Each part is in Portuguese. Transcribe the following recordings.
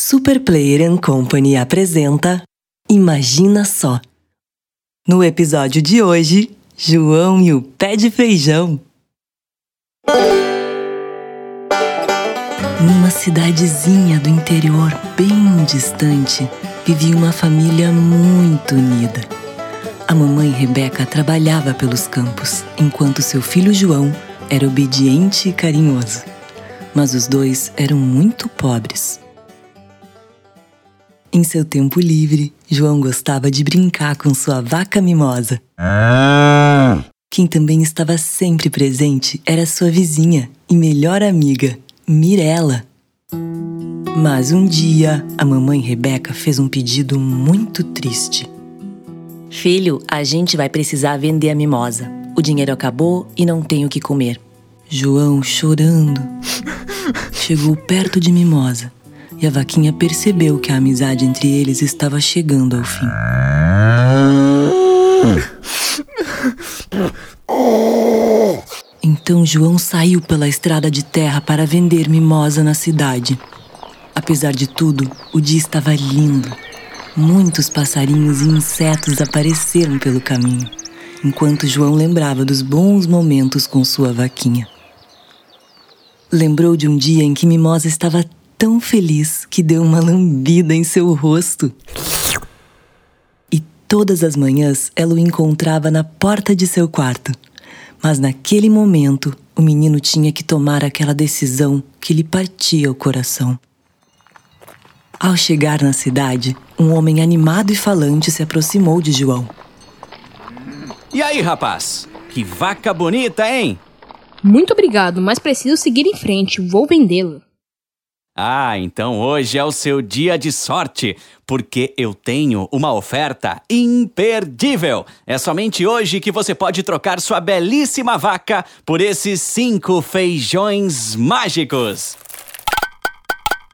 Super Player Company apresenta Imagina Só. No episódio de hoje, João e o Pé de Feijão. Numa cidadezinha do interior bem distante, vivia uma família muito unida. A mamãe Rebeca trabalhava pelos campos, enquanto seu filho João era obediente e carinhoso. Mas os dois eram muito pobres. Em seu tempo livre, João gostava de brincar com sua vaca mimosa. Quem também estava sempre presente era sua vizinha e melhor amiga, Mirella. Mas um dia, a mamãe Rebeca fez um pedido muito triste. Filho, a gente vai precisar vender a mimosa. O dinheiro acabou e não tenho o que comer. João, chorando, chegou perto de Mimosa e a vaquinha percebeu que a amizade entre eles estava chegando ao fim. Então João saiu pela estrada de terra para vender mimosa na cidade. Apesar de tudo, o dia estava lindo. Muitos passarinhos e insetos apareceram pelo caminho, enquanto João lembrava dos bons momentos com sua vaquinha. Lembrou de um dia em que Mimosa estava tão feliz que deu uma lambida em seu rosto. E todas as manhãs ela o encontrava na porta de seu quarto. Mas naquele momento, o menino tinha que tomar aquela decisão que lhe partia o coração. Ao chegar na cidade, um homem animado e falante se aproximou de João. E aí, rapaz? Que vaca bonita, hein? Muito obrigado, mas preciso seguir em frente. Vou vendê-la. Ah, então hoje é o seu dia de sorte, porque eu tenho uma oferta imperdível. É somente hoje que você pode trocar sua belíssima vaca por esses cinco feijões mágicos.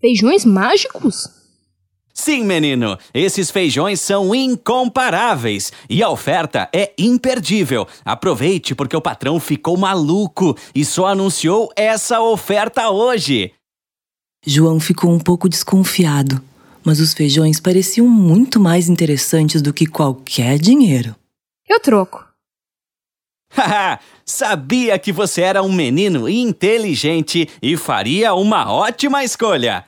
Feijões mágicos? Sim, menino, esses feijões são incomparáveis e a oferta é imperdível. Aproveite porque o patrão ficou maluco e só anunciou essa oferta hoje. João ficou um pouco desconfiado, mas os feijões pareciam muito mais interessantes do que qualquer dinheiro. Eu troco. Haha, sabia que você era um menino inteligente e faria uma ótima escolha.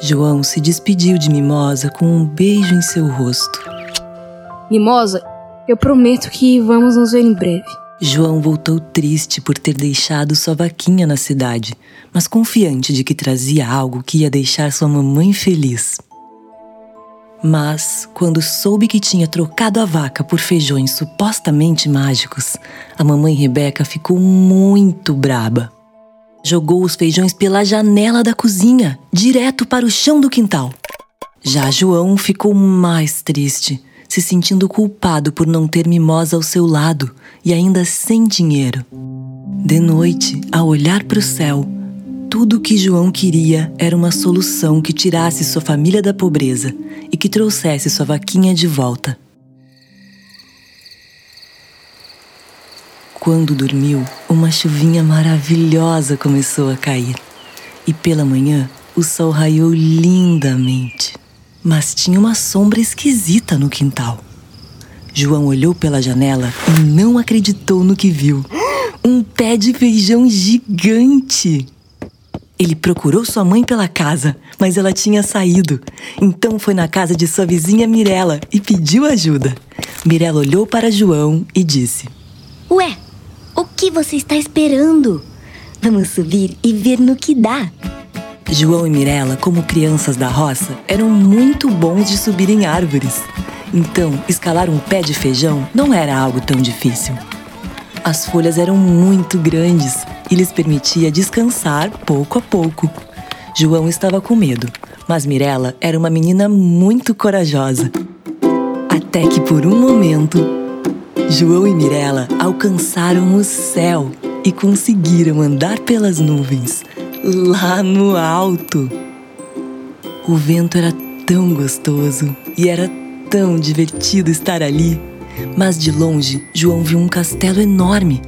João se despediu de Mimosa com um beijo em seu rosto. Mimosa, eu prometo que vamos nos ver em breve. João voltou triste por ter deixado sua vaquinha na cidade, mas confiante de que trazia algo que ia deixar sua mamãe feliz. Mas, quando soube que tinha trocado a vaca por feijões supostamente mágicos, a mamãe Rebeca ficou muito braba. Jogou os feijões pela janela da cozinha, direto para o chão do quintal. Já João ficou mais triste se sentindo culpado por não ter mimosa ao seu lado e ainda sem dinheiro. De noite, ao olhar para o céu, tudo o que João queria era uma solução que tirasse sua família da pobreza e que trouxesse sua vaquinha de volta. Quando dormiu, uma chuvinha maravilhosa começou a cair. E pela manhã, o sol raiou lindamente mas tinha uma sombra esquisita no quintal. João olhou pela janela e não acreditou no que viu. Um pé de feijão gigante! Ele procurou sua mãe pela casa, mas ela tinha saído. Então foi na casa de sua vizinha Mirella e pediu ajuda. Mirella olhou para João e disse: Ué, o que você está esperando? Vamos subir e ver no que dá. João e Mirella, como crianças da roça, eram muito bons de subir em árvores. Então, escalar um pé de feijão não era algo tão difícil. As folhas eram muito grandes e lhes permitia descansar pouco a pouco. João estava com medo, mas Mirella era uma menina muito corajosa. Até que por um momento, João e Mirella alcançaram o céu e conseguiram andar pelas nuvens lá no alto. O vento era tão gostoso e era tão divertido estar ali. Mas de longe, João viu um castelo enorme.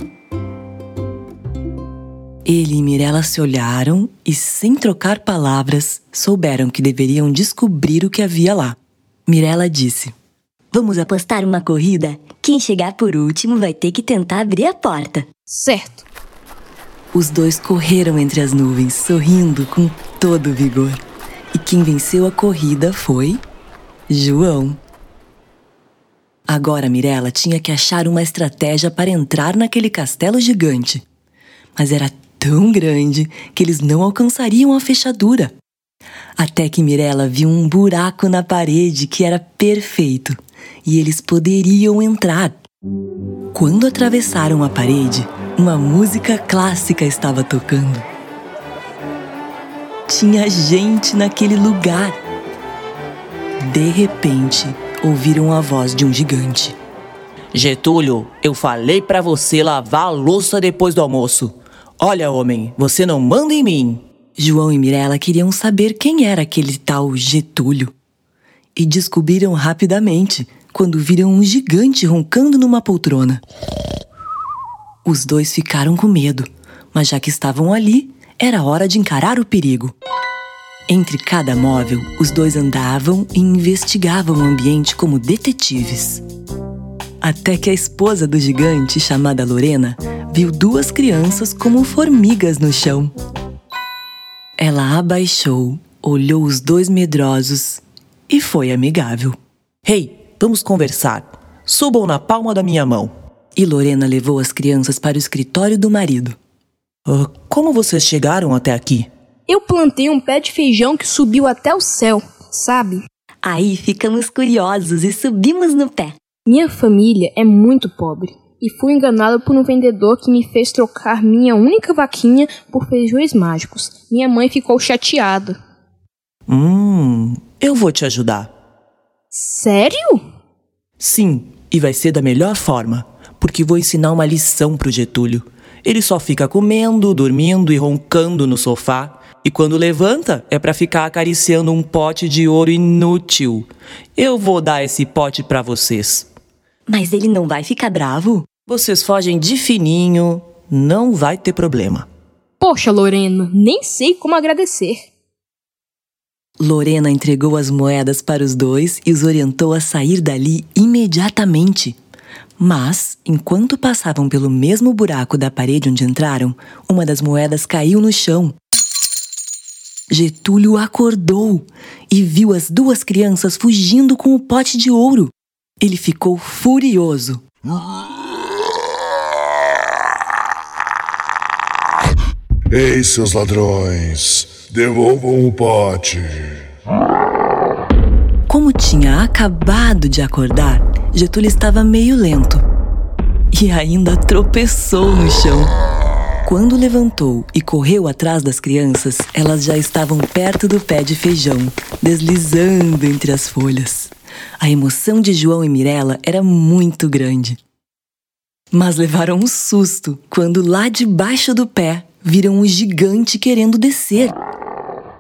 Ele e Mirella se olharam e, sem trocar palavras, souberam que deveriam descobrir o que havia lá. Mirella disse: Vamos apostar uma corrida? Quem chegar por último vai ter que tentar abrir a porta. Certo. Os dois correram entre as nuvens, sorrindo com todo vigor. E quem venceu a corrida foi. João. Agora Mirella tinha que achar uma estratégia para entrar naquele castelo gigante. Mas era tão grande que eles não alcançariam a fechadura. Até que Mirella viu um buraco na parede que era perfeito e eles poderiam entrar. Quando atravessaram a parede, uma música clássica estava tocando. Tinha gente naquele lugar. De repente, ouviram a voz de um gigante. Getúlio, eu falei para você lavar a louça depois do almoço. Olha, homem, você não manda em mim. João e Mirella queriam saber quem era aquele tal Getúlio. E descobriram rapidamente quando viram um gigante roncando numa poltrona. Os dois ficaram com medo, mas já que estavam ali, era hora de encarar o perigo. Entre cada móvel, os dois andavam e investigavam o ambiente como detetives. Até que a esposa do gigante, chamada Lorena, viu duas crianças como formigas no chão. Ela abaixou, olhou os dois medrosos e foi amigável. Hey, vamos conversar. Subam na palma da minha mão. E Lorena levou as crianças para o escritório do marido. Uh, como vocês chegaram até aqui? Eu plantei um pé de feijão que subiu até o céu, sabe? Aí ficamos curiosos e subimos no pé. Minha família é muito pobre e fui enganado por um vendedor que me fez trocar minha única vaquinha por feijões mágicos. Minha mãe ficou chateada. Hum, eu vou te ajudar. Sério? Sim, e vai ser da melhor forma, porque vou ensinar uma lição pro Getúlio. Ele só fica comendo, dormindo e roncando no sofá. E quando levanta, é para ficar acariciando um pote de ouro inútil. Eu vou dar esse pote para vocês. Mas ele não vai ficar bravo? Vocês fogem de fininho, não vai ter problema. Poxa, Lorena, nem sei como agradecer. Lorena entregou as moedas para os dois e os orientou a sair dali imediatamente. Mas, enquanto passavam pelo mesmo buraco da parede onde entraram, uma das moedas caiu no chão. Getúlio acordou e viu as duas crianças fugindo com o pote de ouro. Ele ficou furioso. Ei, seus ladrões, devolvam o pote. Como tinha acabado de acordar, Getúlio estava meio lento e ainda tropeçou no chão. Quando levantou e correu atrás das crianças, elas já estavam perto do pé de feijão, deslizando entre as folhas. A emoção de João e Mirella era muito grande. Mas levaram um susto quando lá debaixo do pé viram um gigante querendo descer.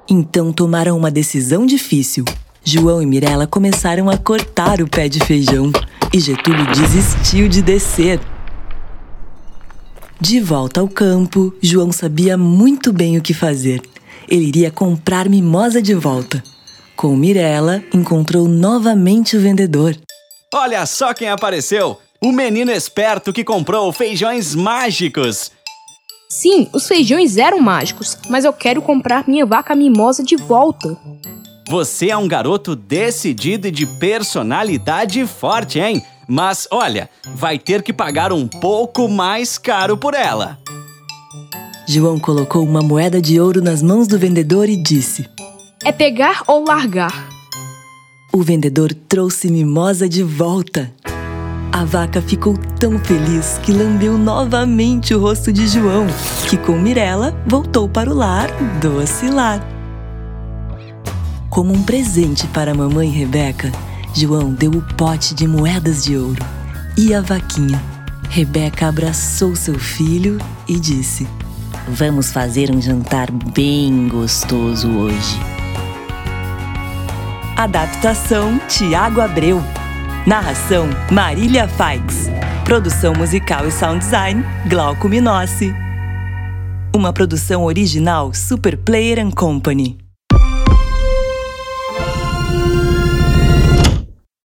Então tomaram uma decisão difícil. João e Mirella começaram a cortar o pé de feijão e Getúlio desistiu de descer. De volta ao campo, João sabia muito bem o que fazer. Ele iria comprar mimosa de volta. Com Mirella, encontrou novamente o vendedor. Olha só quem apareceu! O menino esperto que comprou feijões mágicos! Sim, os feijões eram mágicos, mas eu quero comprar minha vaca mimosa de volta. Você é um garoto decidido e de personalidade forte, hein? Mas olha, vai ter que pagar um pouco mais caro por ela. João colocou uma moeda de ouro nas mãos do vendedor e disse: É pegar ou largar? O vendedor trouxe Mimosa de volta. A vaca ficou tão feliz que lambeu novamente o rosto de João, que com Mirella voltou para o lar doce lar. Como um presente para a mamãe Rebeca, João deu o pote de moedas de ouro e a vaquinha. Rebeca abraçou seu filho e disse: Vamos fazer um jantar bem gostoso hoje. Adaptação Tiago Abreu. Narração Marília Faix. Produção musical e sound design Glauco Minossi. Uma produção original Super Player Company.